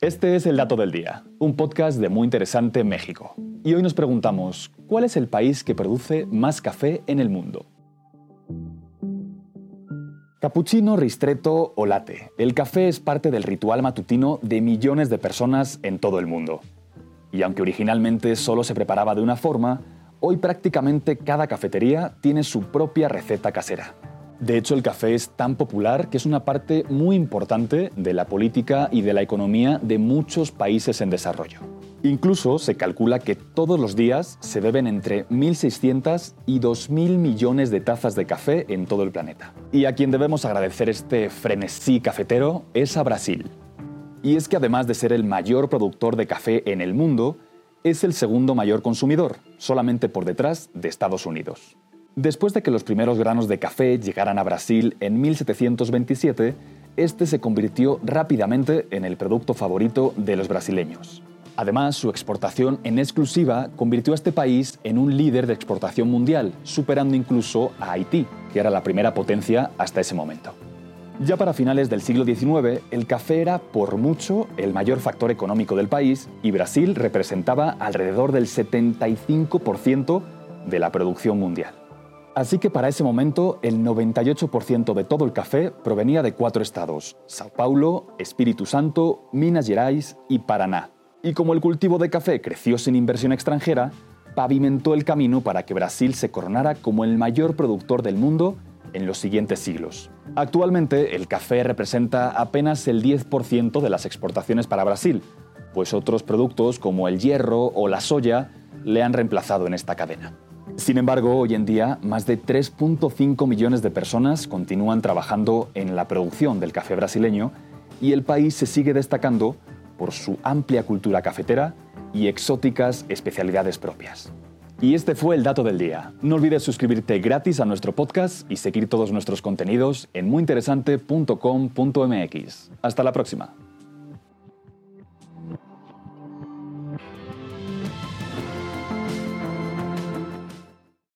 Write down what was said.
Este es el Dato del Día, un podcast de Muy Interesante México. Y hoy nos preguntamos, ¿cuál es el país que produce más café en el mundo? Cappuccino, ristretto o latte. El café es parte del ritual matutino de millones de personas en todo el mundo. Y aunque originalmente solo se preparaba de una forma, hoy prácticamente cada cafetería tiene su propia receta casera. De hecho, el café es tan popular que es una parte muy importante de la política y de la economía de muchos países en desarrollo. Incluso se calcula que todos los días se beben entre 1.600 y 2.000 millones de tazas de café en todo el planeta. Y a quien debemos agradecer este frenesí cafetero es a Brasil. Y es que además de ser el mayor productor de café en el mundo, es el segundo mayor consumidor, solamente por detrás de Estados Unidos. Después de que los primeros granos de café llegaran a Brasil en 1727, este se convirtió rápidamente en el producto favorito de los brasileños. Además, su exportación en exclusiva convirtió a este país en un líder de exportación mundial, superando incluso a Haití, que era la primera potencia hasta ese momento. Ya para finales del siglo XIX, el café era por mucho el mayor factor económico del país y Brasil representaba alrededor del 75% de la producción mundial. Así que para ese momento el 98% de todo el café provenía de cuatro estados, Sao Paulo, Espíritu Santo, Minas Gerais y Paraná. Y como el cultivo de café creció sin inversión extranjera, pavimentó el camino para que Brasil se coronara como el mayor productor del mundo en los siguientes siglos. Actualmente el café representa apenas el 10% de las exportaciones para Brasil, pues otros productos como el hierro o la soya le han reemplazado en esta cadena. Sin embargo, hoy en día, más de 3.5 millones de personas continúan trabajando en la producción del café brasileño y el país se sigue destacando por su amplia cultura cafetera y exóticas especialidades propias. Y este fue el dato del día. No olvides suscribirte gratis a nuestro podcast y seguir todos nuestros contenidos en muyinteresante.com.mx. Hasta la próxima.